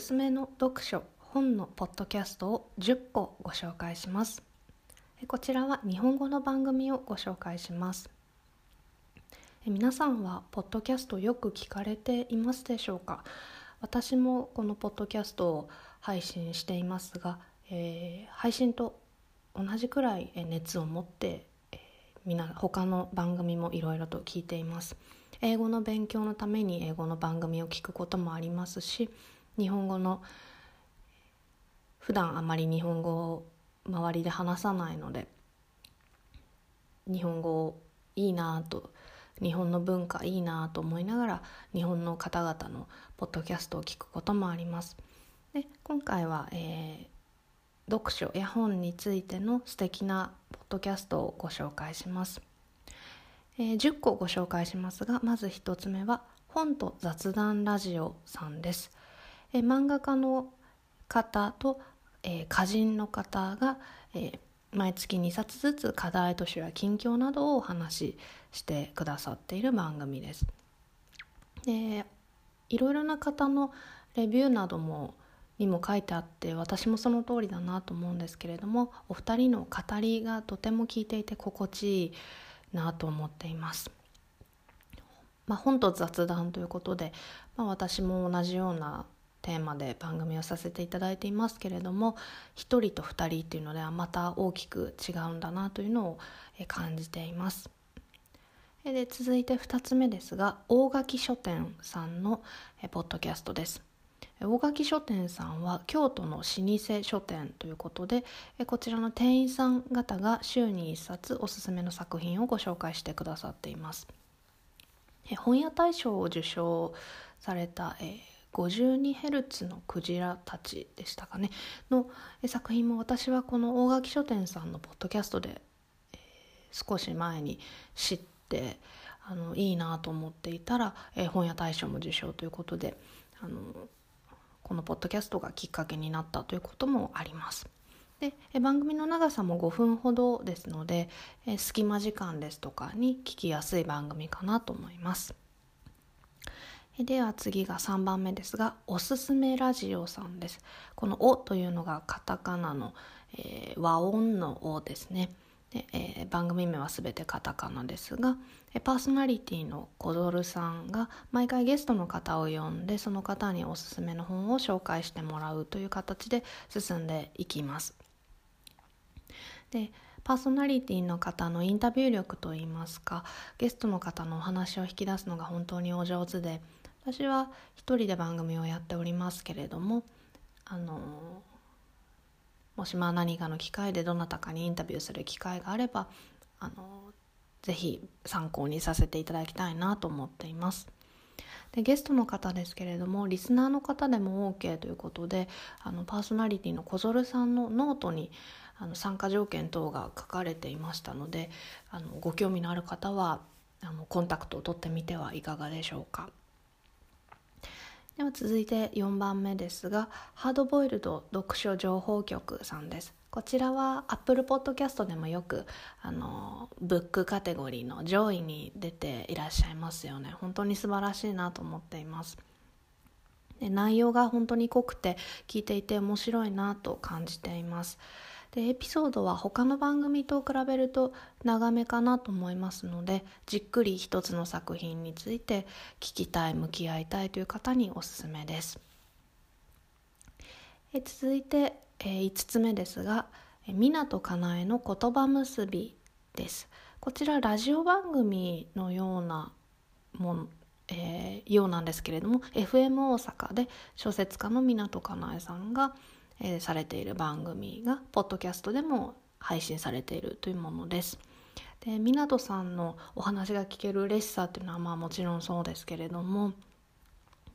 すすめの読書本のポッドキャストを10個ご紹介します。こちらは日本語の番組をご紹介します。皆さんはポッドキャストよく聞かれていますでしょうか？私もこのポッドキャストを配信していますが、えー、配信と同じくらい熱を持って、えー、みな他の番組もいろいろと聞いています。英語の勉強のために英語の番組を聞くこともありますし日本語の普段あまり日本語を周りで話さないので日本語いいなと日本の文化いいなと思いながら日本の方々のポッドキャストを聞くこともあります。で今回は、えー、読書や本についての素敵なポッドキャストをご紹介します。えー、10個ご紹介しますがまず1つ目は本と雑談ラジオさんです。え、漫画家の方と、えー、歌人の方が、えー、毎月2冊ずつ課題図書や近況などをお話ししてくださっている番組です。でいろいろな方のレビューなどもにも書いてあって私もその通りだなと思うんですけれどもお二人の語りがとても聞いていて心地いいなと思っています。まあ、本と雑談ということで、まあ、私も同じようなテーマで番組をさせていただいていますけれども1人と2人っていうのではまた大きく違うんだなというのを感じています。で続いて2つ目ですが大垣書店さんのポッドキャストです。大垣書店さんは京都の老舗書店ということでこちらの店員さん方が週に1冊おすすめの作品をご紹介してくださっています。本屋大賞を受賞された、52Hz のクジラたちでしたかねの作品も私はこの大垣書店さんのポッドキャストで、えー、少し前に知ってあのいいなと思っていたら、えー、本屋大賞も受賞ということであのこのポッドキャストがきっかけになったということもあります。で番組の長さも5分ほどですので隙間時間ですとかに聞きやすい番組かなと思います。では次が3番目ですがおすすめラジオさんです。この「お」というのがカタカナの、えー、和音の「お」ですね。で、えー、番組名は全てカタカナですがパーソナリティのコドルさんが毎回ゲストの方を呼んでその方におすすめの本を紹介してもらうという形で進んでいきます。でパーソナリティの方のインタビュー力といいますかゲストの方のお話を引き出すのが本当にお上手で私は一人で番組をやっておりますけれどもあのもしまあ何かの機会でどなたかにインタビューする機会があればあのぜひ参考にさせていただきたいなと思っています。でゲストの方ですけれどもリスナーの方でも OK ということであのパーソナリティの小園さんのノートにあの参加条件等が書かれていましたのであのご興味のある方はあのコンタクトを取ってみてはいかがでしょうか。では続いて4番目ですがハードボイルド読書情報局さんです。こちらは Apple Podcast でもよくあのブックカテゴリーの上位に出ていらっしゃいますよね。本当に素晴らしいなと思っています。で内容が本当に濃くて聞いていて面白いなと感じています。でエピソードは他の番組と比べると長めかなと思いますのでじっくり一つの作品について聞きたい向き合いたいという方におすすめです。え続いて、え5つ目ですが湊かなえの言葉結びです。こちらラジオ番組のようなもんえー、ようなんですけれども FM 大阪で小説家の湊かなえさんがえー、されている番組がポッドキャストでも配信されているというものです。で湊さんのお話が聞ける嬉しさっていうのはまあもちろんそうですけれども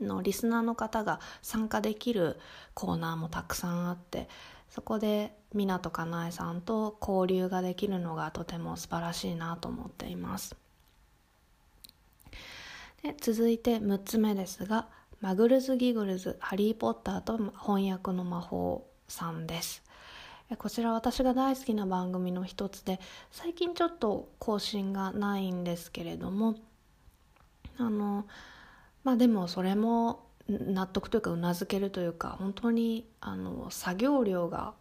のリスナーの方が参加できるコーナーもたくさんあってそこで湊かなえさんと交流ができるのがとても素晴らしいなと思っていますで続いて6つ目ですがマグルズ・ギグルズ・ハリー・ポッターと翻訳の魔法さんですこちら私が大好きな番組の一つで最近ちょっと更新がないんですけれどもあのまあでもそれも納得というかうなずけるというか本当にあの作業量が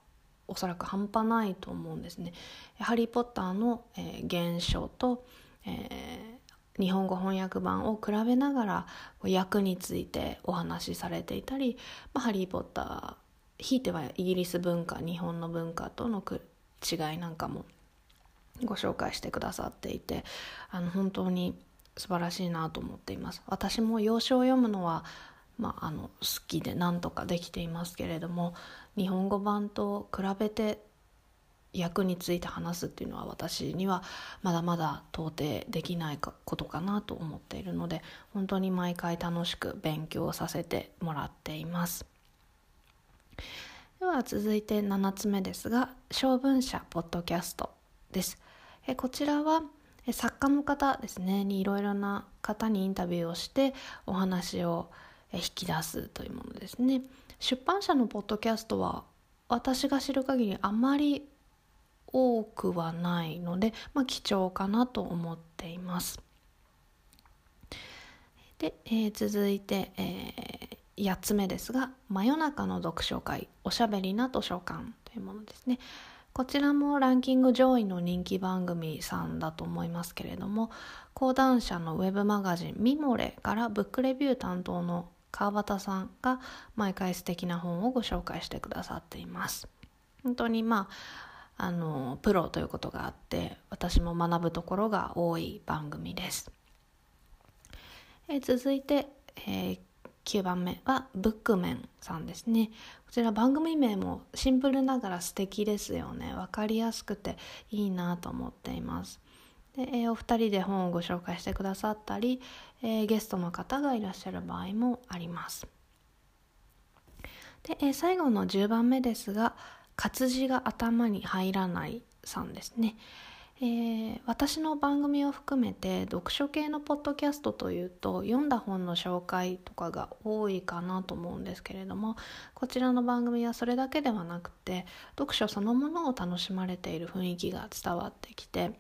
おそらく半端ないと思うんですね。ハリー・ポッターの、えー、原書と、えー、日本語翻訳版を比べながら役についてお話しされていたり、まあ、ハリー・ポッターひいてはイギリス文化日本の文化との違いなんかもご紹介してくださっていてあの本当に素晴らしいなと思っています。私も洋書を読むのは、まあ、あの好きで何とかできていますけれども日本語版と比べて役について話すっていうのは私にはまだまだ到底できないことかなと思っているので本当に毎回楽しく勉強させてもらっています。では続いて7つ目ですが小文社ポッドキャストです。えこちらは作家の方ですね。にいろいろな方にインタビューをしてお話を引き出すというものですね。出版社のポッドキャストは私が知る限りあまり多くはないので、まあ、貴重かなと思っています。で、えー、続いて、えー、8つ目ですが「真夜中の読書会おしゃべりな図書館」というものですね。こちらもランキング上位の人気番組さんだと思いますけれども講談社のウェブマガジン「ミモレ」からブックレビュー担当の川端さんが毎回素敵な本をご紹介してくださっています。本当にまああのプロということがあって私も学ぶところが多い番組です、え続いて、えー、9番目はブックメンさんですね。こちら番組名もシンプルながら素敵ですよね。分かりやすくていいなと思っています。で、えー、お二人で本をご紹介してくださったり、えー、ゲストの方がいらっしゃる場合もあります。で、えー、最後の10番目ですが活字が頭に入らないさんですねえー、私の番組を含めて読書系のポッドキャストというと読んだ本の紹介とかが多いかなと思うんですけれどもこちらの番組はそれだけではなくて読書そのものを楽しまれている雰囲気が伝わってきて、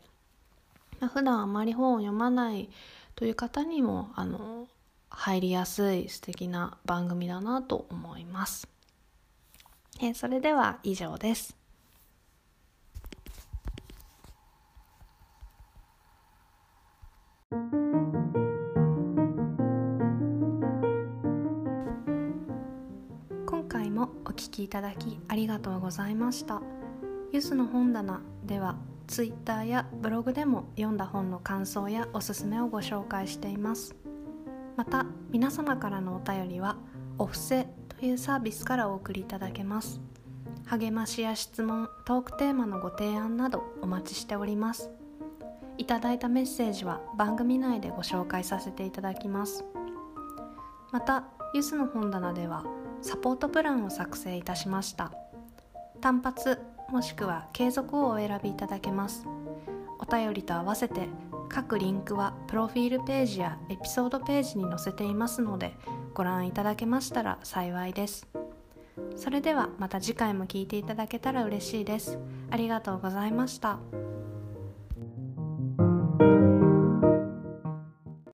まあ、普段あまり本を読まないという方にもあの入りやすい素敵な番組だなと思います。え、それでは以上です。今回もお聞きいただきありがとうございましたゆずの本棚ではツイッターやブログでも読んだ本の感想やおすすめをご紹介していますまた皆様からのお便りはお布施というサービスからお送りいただけます。励ましや質問トークテーマのご提案などお待ちしております。いただいたメッセージは番組内でご紹介させていただきます。またゆずの本棚ではサポートプランを作成いたしました。単発もしくは継続をお選びいただけます。お便りと合わせて各リンクはプロフィールページやエピソードページに載せていますのでご覧いただけましたら幸いです。それではまた次回も聴いていただけたら嬉しいです。ありがとうございました。